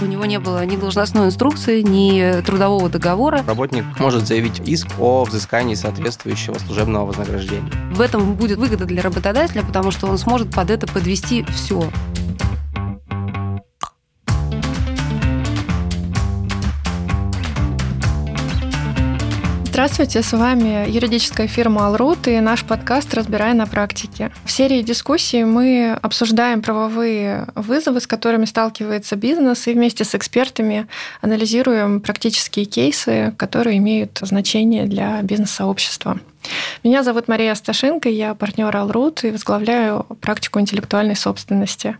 У него не было ни должностной инструкции, ни трудового договора. Работник может заявить иск о взыскании соответствующего служебного вознаграждения. В этом будет выгода для работодателя, потому что он сможет под это подвести все. Здравствуйте, с вами юридическая фирма Алрут и наш подкаст «Разбирая на практике». В серии дискуссий мы обсуждаем правовые вызовы, с которыми сталкивается бизнес, и вместе с экспертами анализируем практические кейсы, которые имеют значение для бизнес-сообщества. Меня зовут Мария Асташенко, я партнер Алрут и возглавляю практику интеллектуальной собственности.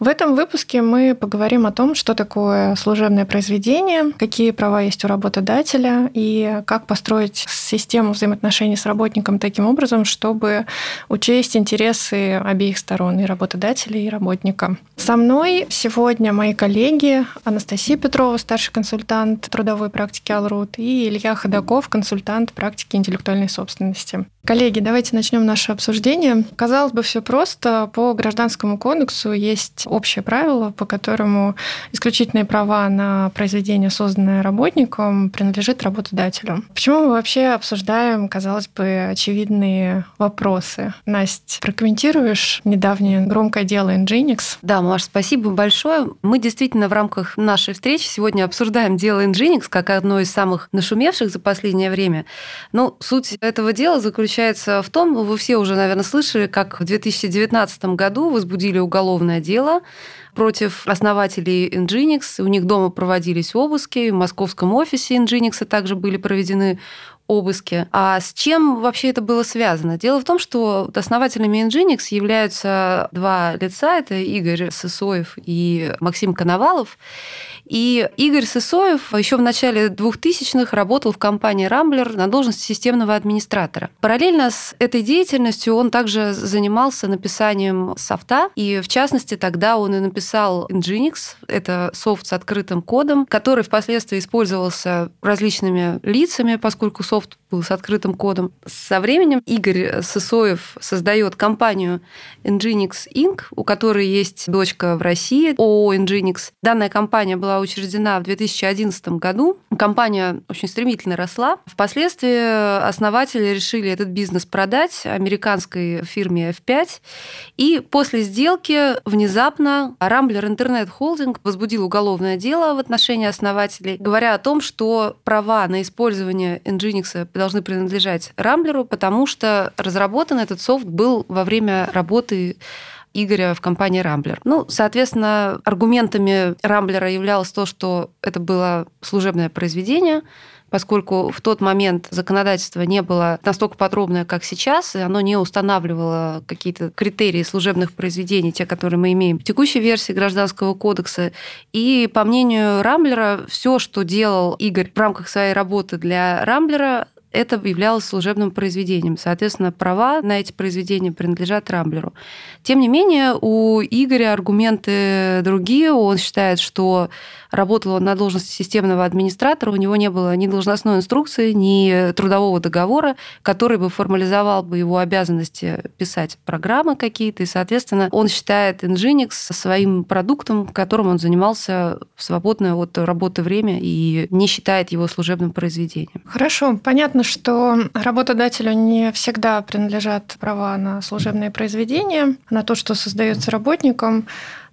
В этом выпуске мы поговорим о том, что такое служебное произведение, какие права есть у работодателя и как построить систему взаимоотношений с работником таким образом, чтобы учесть интересы обеих сторон, и работодателя, и работника. Со мной сегодня мои коллеги Анастасия Петрова, старший консультант трудовой практики Алрут, и Илья Ходаков, консультант практики интеллектуальной собственности собственности. Коллеги, давайте начнем наше обсуждение. Казалось бы, все просто. По Гражданскому кодексу есть общее правило, по которому исключительные права на произведение, созданное работником, принадлежит работодателю. Почему мы вообще обсуждаем, казалось бы, очевидные вопросы? Настя, прокомментируешь недавнее громкое дело Nginx? Да, Маш, спасибо большое. Мы действительно в рамках нашей встречи сегодня обсуждаем дело Nginx как одно из самых нашумевших за последнее время. Но суть этого дела заключается заключается в том, вы все уже, наверное, слышали, как в 2019 году возбудили уголовное дело против основателей Nginx. У них дома проводились обыски, в московском офисе Nginx также были проведены обыски. А с чем вообще это было связано? Дело в том, что основателями Nginx являются два лица. Это Игорь Сысоев и Максим Коновалов. И Игорь Сысоев еще в начале 2000-х работал в компании Рамблер на должности системного администратора. Параллельно с этой деятельностью он также занимался написанием софта, и в частности тогда он и написал Nginx, это софт с открытым кодом, который впоследствии использовался различными лицами, поскольку софт был с открытым кодом. Со временем Игорь Сысоев создает компанию Nginx Inc., у которой есть дочка в России, ООО Nginx. Данная компания была учреждена в 2011 году. Компания очень стремительно росла. Впоследствии основатели решили этот бизнес продать американской фирме F5. И после сделки внезапно Rambler Internet Holding возбудил уголовное дело в отношении основателей, говоря о том, что права на использование Nginx должны принадлежать Рамблеру, потому что разработан этот софт был во время работы Игоря в компании Рамблер. Ну, соответственно, аргументами Рамблера являлось то, что это было служебное произведение, поскольку в тот момент законодательство не было настолько подробное, как сейчас, и оно не устанавливало какие-то критерии служебных произведений, те, которые мы имеем в текущей версии Гражданского кодекса. И по мнению Рамблера, все, что делал Игорь в рамках своей работы для Рамблера, это являлось служебным произведением. Соответственно, права на эти произведения принадлежат Рамблеру. Тем не менее, у Игоря аргументы другие. Он считает, что работал он на должности системного администратора, у него не было ни должностной инструкции, ни трудового договора, который бы формализовал бы его обязанности писать программы какие-то, и, соответственно, он считает Nginx своим продуктом, которым он занимался в свободное от работы время и не считает его служебным произведением. Хорошо, понятно, что работодателю не всегда принадлежат права на служебные произведения, на то, что создается работником.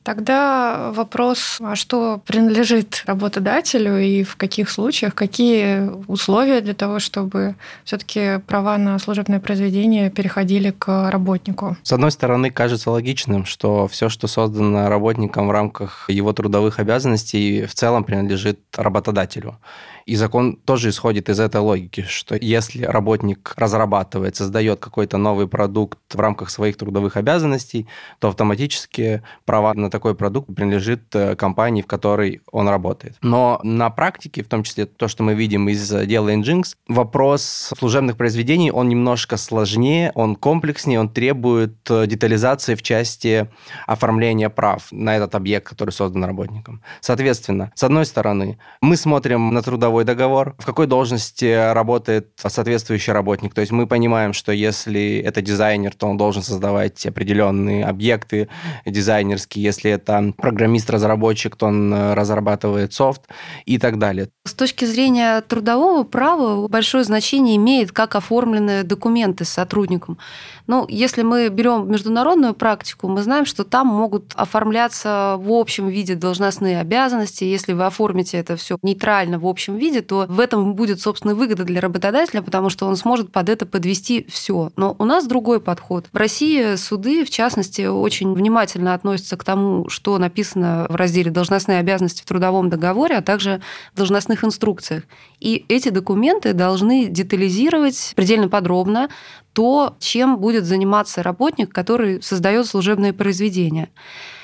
Тогда вопрос, а что принадлежит работодателю и в каких случаях, какие условия для того, чтобы все-таки права на служебное произведение переходили к работнику? С одной стороны, кажется логичным, что все, что создано работником в рамках его трудовых обязанностей, в целом принадлежит работодателю. И закон тоже исходит из этой логики, что если работник разрабатывает, создает какой-то новый продукт в рамках своих трудовых обязанностей, то автоматически права на такой продукт принадлежит э, компании, в которой он работает. Но на практике, в том числе то, что мы видим из дела Nginx, вопрос служебных произведений, он немножко сложнее, он комплекснее, он требует э, детализации в части оформления прав на этот объект, который создан работником. Соответственно, с одной стороны, мы смотрим на трудовой трудовой договор, в какой должности работает соответствующий работник. То есть мы понимаем, что если это дизайнер, то он должен создавать определенные объекты дизайнерские. Если это программист-разработчик, то он э, разрабатывает софт и так далее. С точки зрения трудового права большое значение имеет, как оформлены документы с сотрудником. Ну, если мы берем международную практику, мы знаем, что там могут оформляться в общем виде должностные обязанности. Если вы оформите это все нейтрально в общем виде, то в этом будет, собственно, выгода для работодателя, потому что он сможет под это подвести все. Но у нас другой подход. В России суды, в частности, очень внимательно относятся к тому, что написано в разделе «Должностные обязанности в трудовом договоре», а также должностных инструкциях. И эти документы должны детализировать предельно подробно то, чем будет заниматься работник, который создает служебные произведения.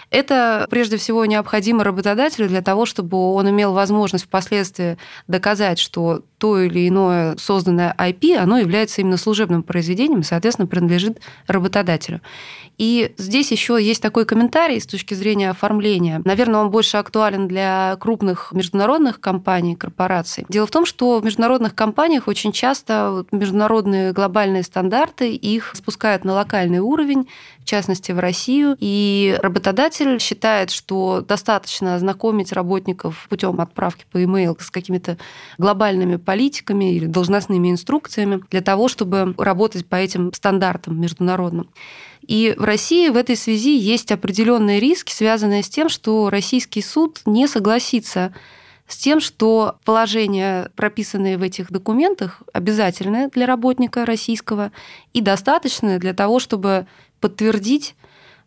Это прежде всего необходимо работодателю для того, чтобы он имел возможность впоследствии доказать, что то или иное созданное IP, оно является именно служебным произведением соответственно, принадлежит работодателю. И здесь еще есть такой комментарий с точки зрения оформления. Наверное, он больше актуален для крупных международных компаний, корпораций. Дело в том, что в международных компаниях очень часто международные глобальные стандарты их спускают на локальный уровень, в частности, в Россию. И работодатель считает, что достаточно ознакомить работников путем отправки по e-mail с какими-то глобальными политиками или должностными инструкциями для того, чтобы работать по этим стандартам международным. И в России в этой связи есть определенные риски, связанные с тем, что российский суд не согласится с тем, что положения, прописанные в этих документах, обязательны для работника российского и достаточны для того, чтобы подтвердить,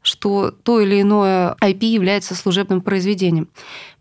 что то или иное IP является служебным произведением.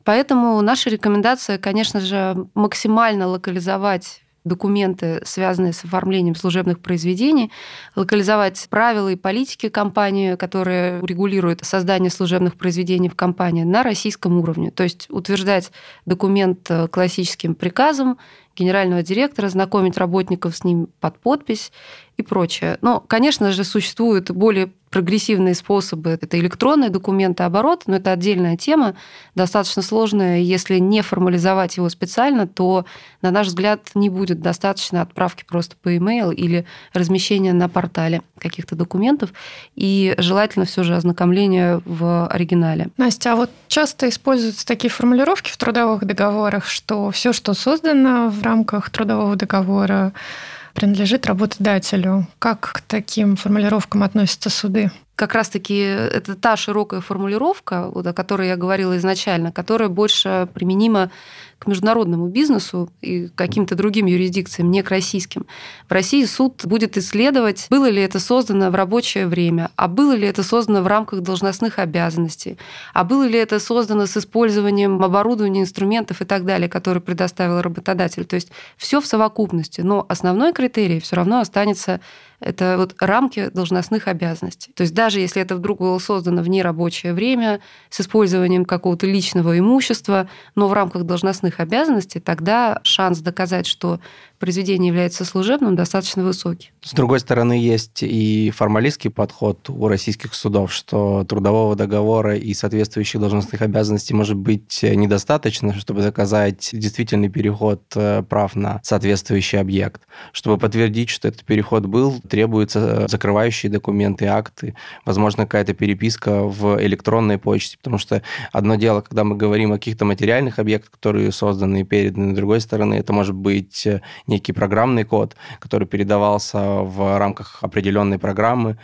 Поэтому наша рекомендация, конечно же, максимально локализовать документы, связанные с оформлением служебных произведений, локализовать правила и политики компании, которые регулируют создание служебных произведений в компании на российском уровне. То есть утверждать документ классическим приказом генерального директора, знакомить работников с ним под подпись и прочее. Но, конечно же, существуют более прогрессивные способы. Это электронные документы оборот, но это отдельная тема, достаточно сложная. Если не формализовать его специально, то, на наш взгляд, не будет достаточно отправки просто по e-mail или размещения на портале каких-то документов. И желательно все же ознакомление в оригинале. Настя, а вот часто используются такие формулировки в трудовых договорах, что все, что создано в рамках трудового договора, принадлежит работодателю. Как к таким формулировкам относятся суды? Как раз-таки это та широкая формулировка, вот, о которой я говорила изначально, которая больше применима к международному бизнесу и каким-то другим юрисдикциям, не к российским. В России суд будет исследовать, было ли это создано в рабочее время, а было ли это создано в рамках должностных обязанностей, а было ли это создано с использованием оборудования, инструментов и так далее, которые предоставил работодатель. То есть все в совокупности. Но основной критерий все равно останется это вот рамки должностных обязанностей. То есть даже если это вдруг было создано в нерабочее время, с использованием какого-то личного имущества, но в рамках должностных обязанностей, тогда шанс доказать, что произведение является служебным, достаточно высокий. С другой стороны, есть и формалистский подход у российских судов, что трудового договора и соответствующих должностных обязанностей может быть недостаточно, чтобы доказать действительный переход э, прав на соответствующий объект. Чтобы подтвердить, что этот переход был, требуются закрывающие документы, акты, возможно, какая-то переписка в электронной почте, потому что одно дело, когда мы говорим о каких-то материальных объектах, которые созданы и переданы, с другой стороны, это может быть некий программный код, который передавался в рамках определенной программы.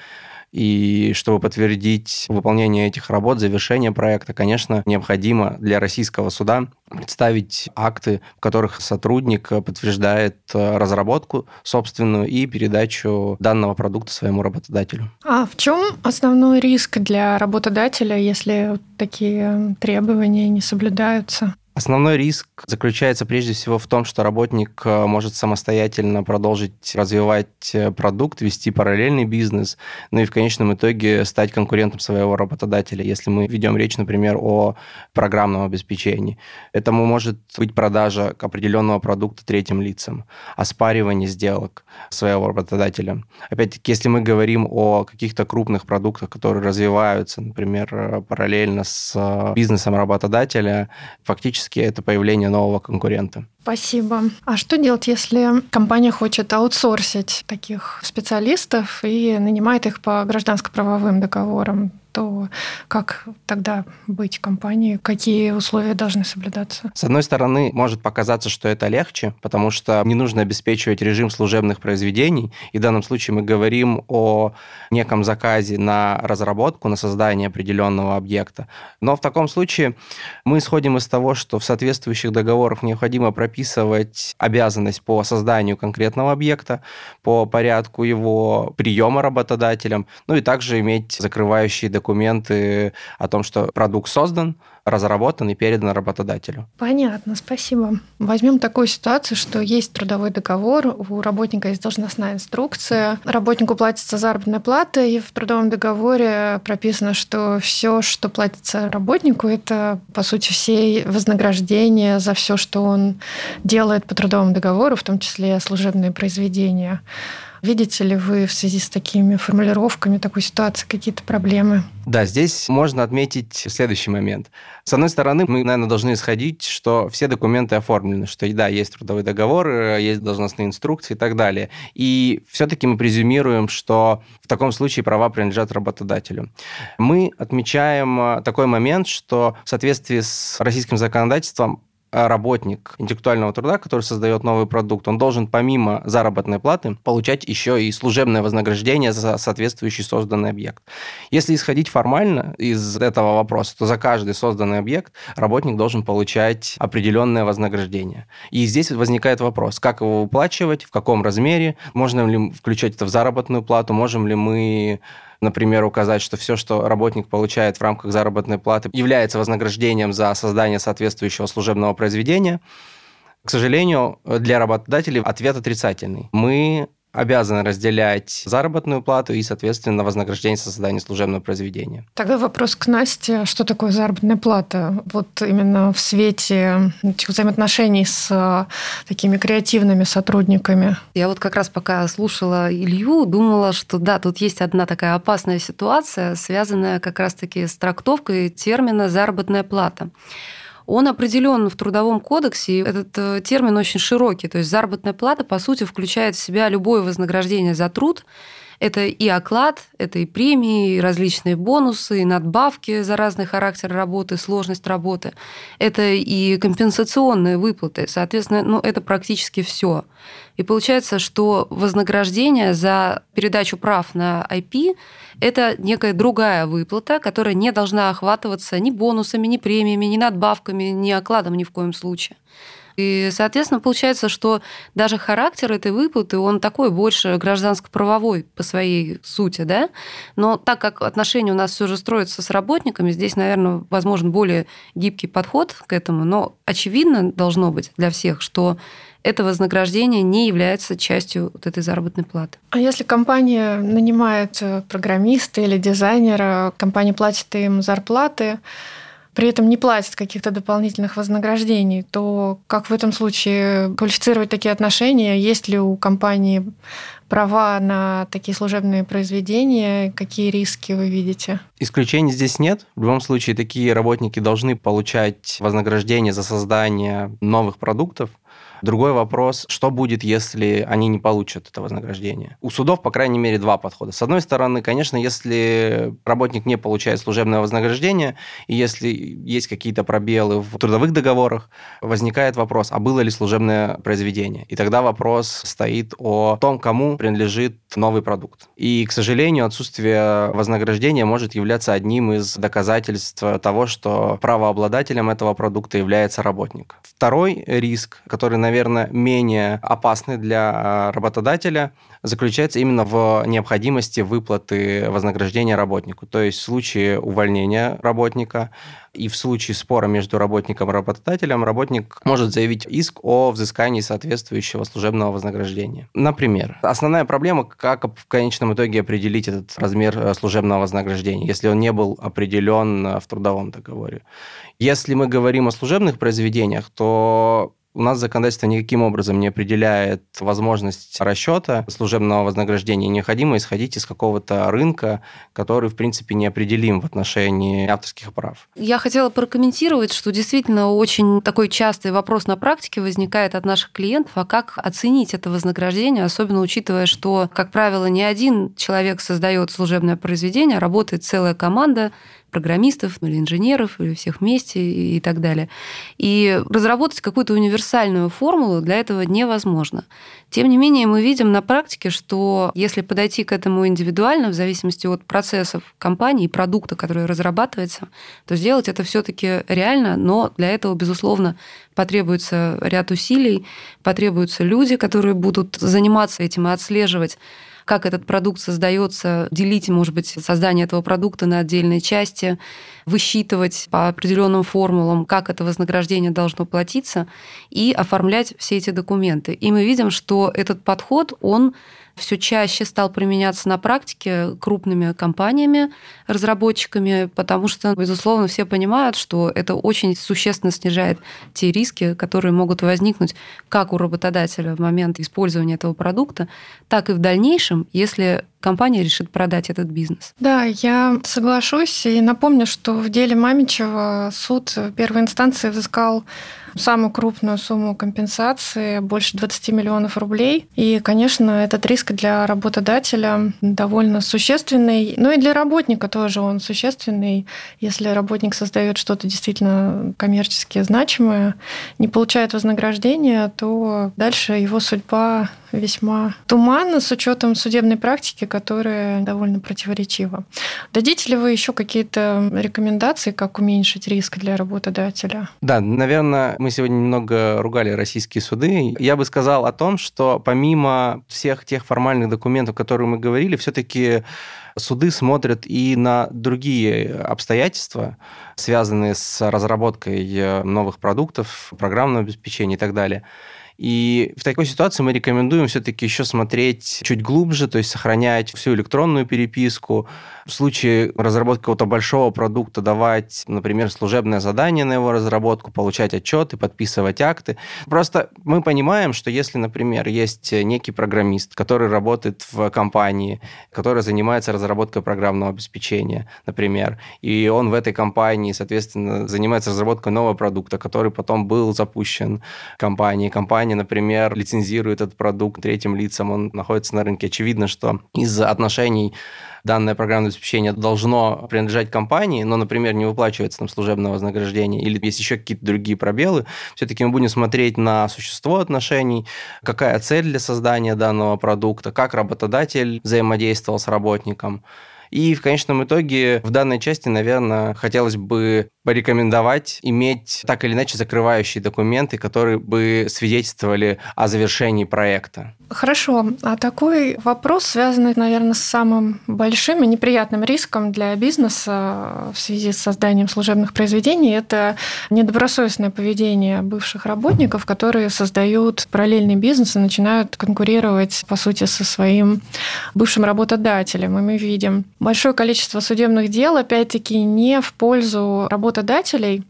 И чтобы подтвердить выполнение этих работ, завершение проекта, конечно, необходимо для российского суда представить акты, в которых сотрудник подтверждает разработку собственную и передачу данного продукта своему работодателю. А в чем основной риск для работодателя, если такие требования не соблюдаются? Основной риск заключается прежде всего в том, что работник э, может самостоятельно продолжить развивать э, продукт, вести параллельный бизнес, ну и в конечном итоге стать конкурентом своего работодателя. Если мы ведем речь, например, о программном обеспечении, этому может быть продажа определенного продукта третьим лицам, оспаривание сделок своего работодателя. Опять-таки, если мы говорим о каких-то крупных продуктах, которые развиваются, например, э, параллельно с бизнесом работодателя, фактически это появление нового конкурента. Спасибо. А что делать, если компания хочет аутсорсить таких специалистов и нанимает их по гражданско-правовым договорам? то как тогда быть компанией? Какие условия должны соблюдаться? С одной стороны, может показаться, что это легче, потому что не нужно обеспечивать режим служебных произведений. И в данном случае мы говорим о неком заказе на разработку, на создание определенного объекта. Но в таком случае мы исходим из того, что в соответствующих договорах необходимо прописывать обязанность по созданию конкретного объекта, по порядку его приема работодателем, ну и также иметь закрывающие документы о том, что продукт создан, разработан и передан работодателю. Понятно, спасибо. Возьмем такую ситуацию, что есть трудовой договор, у работника есть должностная инструкция, работнику платится заработная плата, и в трудовом договоре прописано, что все, что платится работнику, это, по сути, все вознаграждения за все, что он делает по трудовому договору, в том числе служебные произведения. Видите ли вы в связи с такими формулировками такой ситуации какие-то проблемы? Да, здесь можно отметить следующий момент. С одной стороны, мы, наверное, должны исходить, что все документы оформлены, что да, есть трудовой договор, есть должностные инструкции и так далее. И все-таки мы презюмируем, что в таком случае права принадлежат работодателю. Мы отмечаем такой момент, что в соответствии с российским законодательством Э, работник интеллектуального труда, который создает новый продукт, он должен помимо заработной платы получать еще и служебное вознаграждение за соответствующий созданный объект. Если исходить формально из этого вопроса, то за каждый созданный объект работник должен получать определенное вознаграждение. И здесь возникает вопрос, как его выплачивать, в каком размере, можно ли включать это в заработную плату, можем ли мы например, указать, что все, что работник получает в рамках заработной платы, является вознаграждением за создание соответствующего служебного произведения. К сожалению, для работодателей ответ отрицательный. Мы обязаны разделять заработную плату и, соответственно, вознаграждение за создание служебного произведения. Тогда вопрос к Насте. Что такое заработная плата? Вот именно в свете этих взаимоотношений с э, такими креативными сотрудниками. Я вот как раз пока слушала Илью, думала, что да, тут есть одна такая опасная ситуация, связанная как раз-таки с трактовкой термина «заработная плата» он определен в Трудовом кодексе. Этот э, термин очень широкий. То есть заработная плата, по сути, включает в себя любое вознаграждение за труд, это и оклад, это и премии, и различные бонусы, и надбавки за разный характер работы, сложность работы. Это и компенсационные выплаты. Соответственно, ну, это практически все. И получается, что вознаграждение за передачу прав на IP – это некая другая выплата, которая не должна охватываться ни бонусами, ни премиями, ни надбавками, ни окладом ни в коем случае. И, соответственно, получается, что даже характер этой выплаты, он такой больше гражданско-правовой по своей сути, да? Но так как отношения у нас все же строятся с работниками, здесь, наверное, возможен более гибкий подход к этому, но очевидно должно быть для всех, что это вознаграждение не является частью вот этой заработной платы. А если компания нанимает программиста или дизайнера, компания платит им зарплаты, при этом не платят каких-то дополнительных вознаграждений, то как в этом случае квалифицировать такие отношения? Есть ли у компании права на такие служебные произведения? Какие риски вы видите? Исключений здесь нет. В любом случае, такие работники должны получать вознаграждение за создание новых продуктов. Другой вопрос, что будет, если они не получат это вознаграждение? У судов, по крайней мере, два подхода. С одной стороны, конечно, если работник не получает служебное вознаграждение, и если есть какие-то пробелы в трудовых договорах, возникает вопрос, а было ли служебное произведение? И тогда вопрос стоит о том, кому принадлежит новый продукт. И, к сожалению, отсутствие вознаграждения может являться одним из доказательств того, что правообладателем этого продукта является работник. Второй риск, который, наверное, менее опасный для а, работодателя, заключается именно в необходимости выплаты вознаграждения работнику. То есть в случае увольнения работника и в случае спора между работником и работодателем работник может заявить иск о взыскании соответствующего служебного вознаграждения. Например, основная проблема, как в конечном итоге определить этот размер э, служебного вознаграждения, если он не был определен в трудовом договоре. Если мы говорим о служебных произведениях, то У нас законодательство никаким образом не определяет возможность расчета служебного вознаграждения. Необходимо исходить из какого-то рынка, который, в принципе, неопределим в отношении авторских прав. Я хотела прокомментировать, что действительно очень такой частый вопрос на практике возникает от наших клиентов, а как оценить это вознаграждение, особенно учитывая, что, как правило, не один человек создает служебное произведение, а работает целая команда, программистов или инженеров, или всех вместе и так далее. И разработать какую-то универсальную формулу для этого невозможно. Тем не менее, мы видим на практике, что если подойти к этому индивидуально, в зависимости от процессов компании и продукта, который разрабатывается, то сделать это все-таки реально, но для этого, безусловно, потребуется ряд усилий, потребуются люди, которые будут заниматься этим и отслеживать как этот продукт создается, делить, может быть, создание этого продукта на отдельные части, высчитывать по определенным формулам, как это вознаграждение должно платиться, и оформлять все эти документы. И мы видим, что этот подход, он все чаще стал применяться на практике крупными компаниями, разработчиками, потому что, безусловно, все понимают, что это очень существенно снижает те риски, которые могут возникнуть как у работодателя в момент использования этого продукта, так и в дальнейшем, если компания решит продать этот бизнес. Да, я соглашусь и напомню, что в деле Мамичева суд первой инстанции взыскал самую крупную сумму компенсации, больше 20 миллионов рублей. И, конечно, этот риск для работодателя довольно существенный. Ну и для работника тоже он существенный. Если работник создает что-то действительно коммерчески значимое, не получает вознаграждения, то дальше его судьба весьма туманна с учетом судебной практики, которая довольно противоречива. Дадите ли вы еще какие-то рекомендации, как уменьшить риск для работодателя? Да, наверное, мы сегодня немного ругали российские суды. Я бы сказал о том, что помимо всех тех формальных документов, которые мы говорили, все-таки суды смотрят и на другие обстоятельства, связанные с разработкой новых продуктов, программного обеспечения и так далее. И в такой ситуации мы рекомендуем все-таки еще смотреть чуть глубже, то есть сохранять всю электронную переписку, в случае разработки какого-то большого продукта давать, например, служебное задание на его разработку, получать отчеты, подписывать акты. Просто мы понимаем, что если, например, есть некий программист, который работает в компании, который занимается разработкой программного обеспечения, например, и он в этой компании, соответственно, занимается разработкой нового продукта, который потом был запущен компанией. Компания, например, лицензирует этот продукт третьим лицам, он находится на рынке. Очевидно, что из отношений данное программное обеспечение должно принадлежать компании, но, например, не выплачивается нам служебное вознаграждение, или есть еще какие-то другие пробелы, все-таки мы будем смотреть на существо отношений, какая цель для создания данного продукта, как работодатель взаимодействовал с работником. И в конечном итоге в данной части, наверное, хотелось бы порекомендовать иметь так или иначе закрывающие документы, которые бы свидетельствовали о завершении проекта. Хорошо. А такой вопрос, связанный, наверное, с самым большим и неприятным риском для бизнеса в связи с созданием служебных произведений, это недобросовестное поведение бывших работников, которые создают параллельный бизнес и начинают конкурировать, по сути, со своим бывшим работодателем. И мы видим большое количество судебных дел, опять-таки, не в пользу работодателей,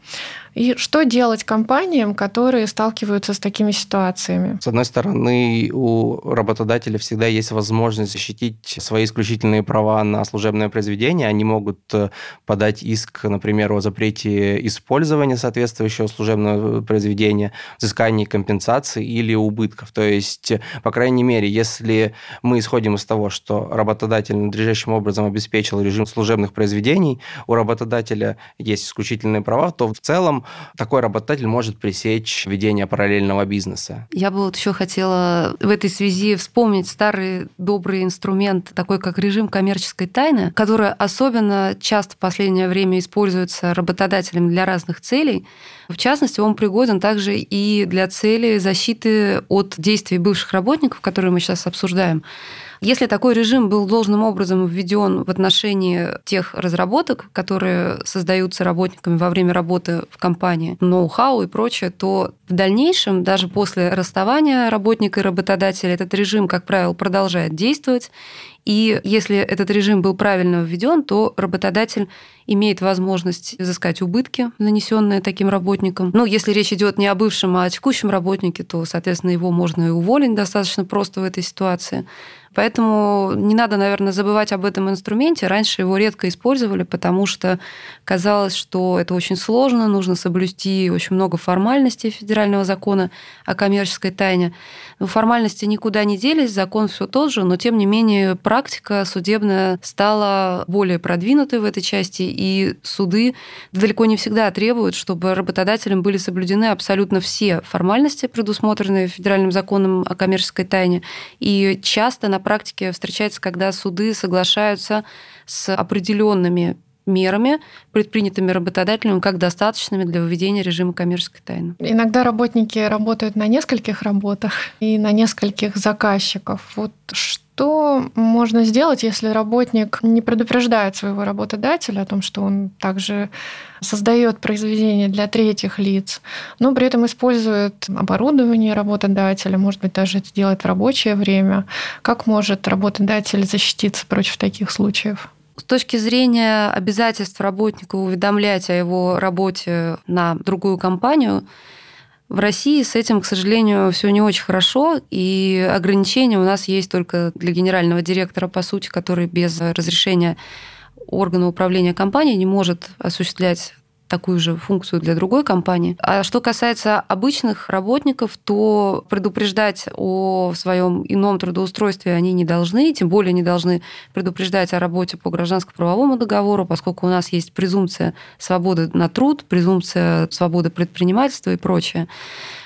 и что делать компаниям, которые сталкиваются с такими ситуациями? С одной стороны, у работодателя всегда есть возможность защитить свои исключительные права на служебное произведение. Они могут э, подать иск, например, о запрете использования соответствующего служебного произведения, взыскании компенсации или убытков. То есть, по крайней мере, если мы исходим из того, что работодатель надлежащим образом обеспечил режим служебных произведений, у работодателя есть исключительные права, то в целом такой работодатель может пресечь ведение параллельного бизнеса. Я бы вот еще хотела в этой связи вспомнить старый добрый инструмент, такой как режим коммерческой тайны, который особенно часто в последнее время используется работодателем для разных целей. В частности, он пригоден также и для цели защиты от действий бывших работников, которые мы сейчас обсуждаем. Если такой режим был должным образом введен в отношении тех разработок, которые создаются работниками во время работы в компании, ноу-хау и прочее, то в дальнейшем, даже после расставания работника и работодателя, этот режим, как правило, продолжает действовать, и если этот режим был правильно введен, то работодатель имеет возможность взыскать убытки, нанесенные таким работникам. Ну, если речь идет не о бывшем, а о текущем работнике, то, соответственно, его можно и уволить достаточно просто в этой ситуации. Поэтому не надо, наверное, забывать об этом инструменте. Раньше его редко использовали, потому что казалось, что это очень сложно, нужно соблюсти очень много формальностей федерального закона о коммерческой тайне. Но формальности никуда не делись, закон все тот же, но тем не менее практика судебная стала более продвинутой в этой части, и суды далеко не всегда требуют, чтобы работодателям были соблюдены абсолютно все формальности, предусмотренные федеральным законом о коммерческой тайне. И часто на практике встречается, когда суды соглашаются с определенными мерами, предпринятыми работодателем, как достаточными для введения режима коммерческой тайны. Иногда работники работают на нескольких работах и на нескольких заказчиков. Вот что можно сделать, если работник не предупреждает своего работодателя о том, что он также создает произведение для третьих лиц, но при этом использует оборудование работодателя, может быть, даже это делает в рабочее время. Как может работодатель защититься против таких случаев? С точки зрения обязательств работника уведомлять о его работе на другую компанию, в России с этим, к сожалению, все не очень хорошо, и ограничения у нас есть только для генерального директора, по сути, который без разрешения органа управления компанией не может осуществлять такую же функцию для другой компании. А что касается обычных работников, то предупреждать о своем ином трудоустройстве они не должны, тем более не должны предупреждать о работе по гражданско-правовому договору, поскольку у нас есть презумпция свободы на труд, презумпция свободы предпринимательства и прочее.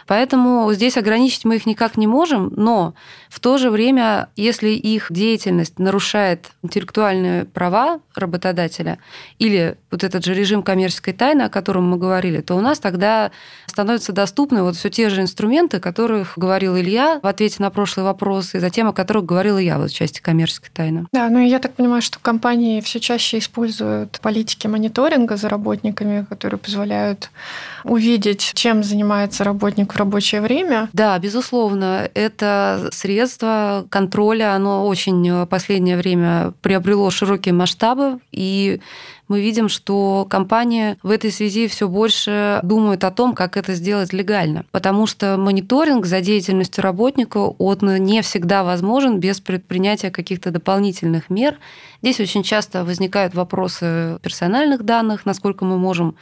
Поэтому здесь ограничить мы их никак не можем, но в то же время, если их деятельность нарушает интеллектуальные права работодателя или вот этот же режим коммерческой тайны, о котором мы говорили, то у нас тогда становятся доступны вот все те же инструменты, о которых говорил Илья в ответе на прошлый вопрос, и затем, о которых говорила я вот в части коммерческой тайны. Да, ну и я так понимаю, что компании все чаще используют политики мониторинга за работниками, которые позволяют увидеть, чем занимается работник в рабочее время. Да, безусловно, это средство контроля, оно очень в последнее время приобрело широкие масштабы, и мы видим, что компании в этой связи все больше думают о том, как это сделать легально. Потому что мониторинг за деятельностью работника, он не всегда возможен без предпринятия каких-то дополнительных мер. Здесь очень часто возникают вопросы персональных данных, насколько мы можем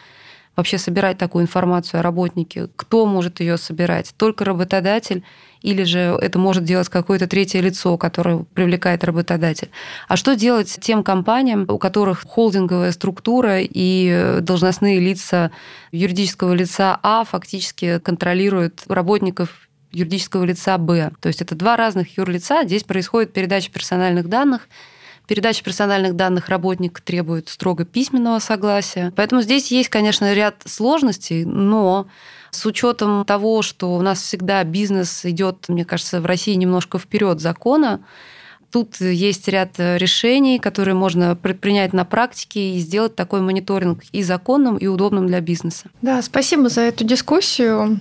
вообще собирать такую информацию о работнике, кто может ее собирать, только работодатель или же это может делать какое-то третье лицо, которое привлекает работодатель. А что делать тем компаниям, у которых холдинговая структура и должностные лица юридического лица А фактически контролируют работников юридического лица Б. То есть это два разных юрлица. Здесь происходит передача персональных данных, Передача персональных данных работник требует строго письменного согласия. Поэтому здесь есть, конечно, ряд сложностей, но с учетом того, что у нас всегда бизнес идет, мне кажется, в России немножко вперед закона, Тут есть ряд решений, которые можно предпринять на практике и сделать такой мониторинг и законным, и удобным для бизнеса. Да, спасибо за эту дискуссию.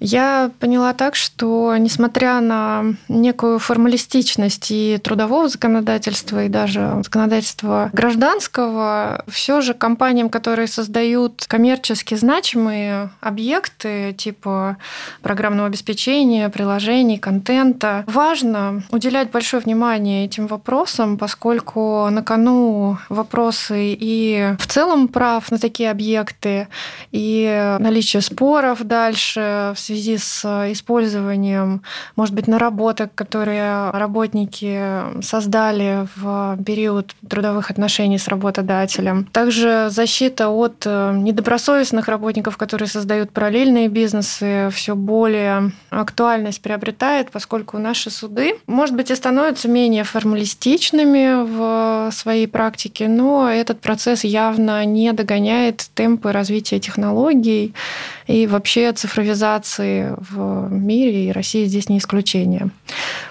Я поняла так, что несмотря на некую формалистичность и трудового законодательства, и даже законодательства гражданского, все же компаниям, которые создают коммерчески значимые объекты типа программного обеспечения, приложений, контента, важно уделять большое внимание внимание этим вопросам, поскольку на кону вопросы и в целом прав на такие объекты, и наличие споров дальше в связи с использованием, может быть, наработок, которые работники создали в период трудовых отношений с работодателем. Также защита от недобросовестных работников, которые создают параллельные бизнесы, все более актуальность приобретает, поскольку наши суды, может быть, и становятся менее менее формалистичными в своей практике, но этот процесс явно не догоняет темпы развития технологий и вообще цифровизации в мире, и Россия здесь не исключение.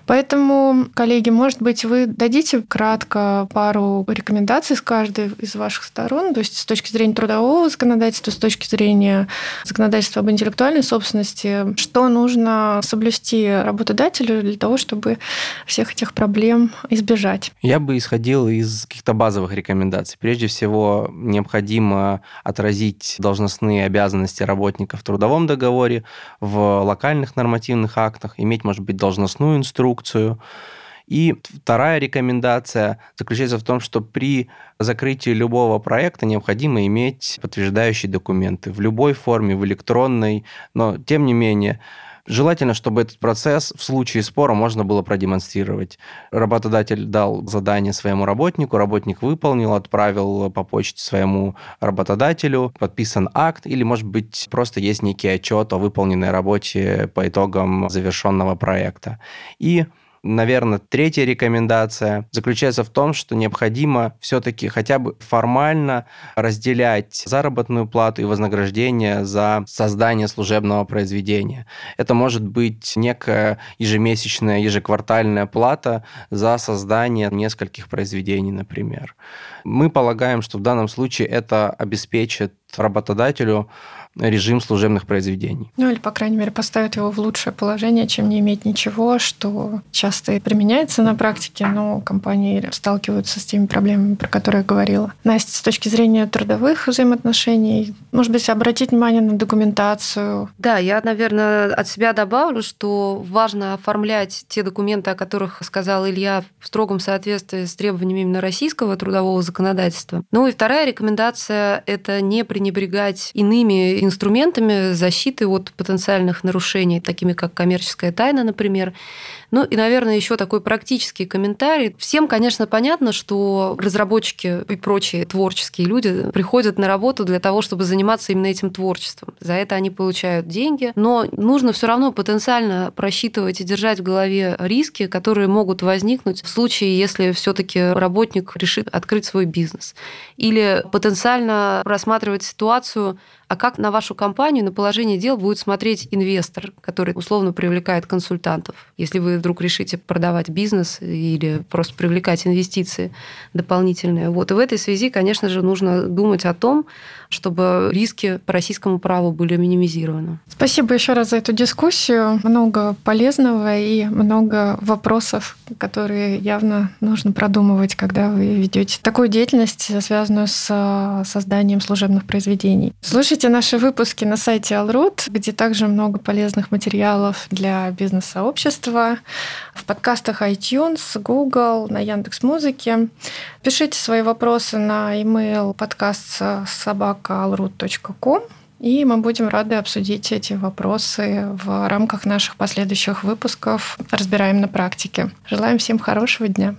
Поэтому, коллеги, может быть, вы дадите кратко пару рекомендаций с каждой из ваших сторон, то есть с точки зрения трудового законодательства, с точки зрения законодательства об интеллектуальной собственности, что нужно соблюсти работодателю для того, чтобы всех этих проблем избежать? Я бы исходил из каких-то базовых рекомендаций. Прежде всего, необходимо отразить должностные обязанности работника в трудовом договоре, в локальных нормативных актах, иметь, может быть, должностную инструкцию. И вторая рекомендация заключается в том, что при закрытии любого проекта необходимо иметь подтверждающие документы в любой форме, в электронной, но тем не менее Желательно, чтобы этот процесс в случае спора можно было продемонстрировать. Работодатель дал задание своему работнику, работник выполнил, отправил по почте своему работодателю, подписан акт, или, может быть, просто есть некий отчет о выполненной работе по итогам завершенного проекта. И Наверное, третья рекомендация заключается в том, что необходимо все-таки хотя бы формально разделять заработную плату и вознаграждение за создание служебного произведения. Это может быть некая ежемесячная, ежеквартальная плата за создание нескольких произведений, например. Мы полагаем, что в данном случае это обеспечит работодателю режим служебных произведений. Ну или, по крайней мере, поставит его в лучшее положение, чем не иметь ничего, что часто и применяется на практике, но компании сталкиваются с теми проблемами, про которые я говорила. Настя, с точки зрения трудовых взаимоотношений, может быть, обратить внимание на документацию? Да, я, наверное, от себя добавлю, что важно оформлять те документы, о которых сказал Илья, в строгом соответствии с требованиями именно российского трудового законодательства. Ну и вторая рекомендация – это не пренебрегать иными инструментами защиты от потенциальных нарушений, такими как коммерческая тайна, например, ну и, наверное, еще такой практический комментарий. Всем, конечно, понятно, что разработчики и прочие творческие люди приходят на работу для того, чтобы заниматься именно этим творчеством. За это они получают деньги, но нужно все равно потенциально просчитывать и держать в голове риски, которые могут возникнуть в случае, если все-таки работник решит открыть свой бизнес. Или потенциально рассматривать ситуацию, а как на вашу компанию, на положение дел будет смотреть инвестор, который условно привлекает консультантов. Если вы вдруг решите продавать бизнес или просто привлекать инвестиции дополнительные. Вот. И в этой связи, конечно же, нужно думать о том, чтобы риски по российскому праву были минимизированы. Спасибо еще раз за эту дискуссию. Много полезного и много вопросов, которые явно нужно продумывать, когда вы ведете такую деятельность, связанную с созданием служебных произведений. Слушайте наши выпуски на сайте Alroot, где также много полезных материалов для бизнес-сообщества в подкастах iTunes, Google, на Яндекс Музыке. Пишите свои вопросы на email подкаст собакaalrut.com и мы будем рады обсудить эти вопросы в рамках наших последующих выпусков «Разбираем на практике». Желаем всем хорошего дня.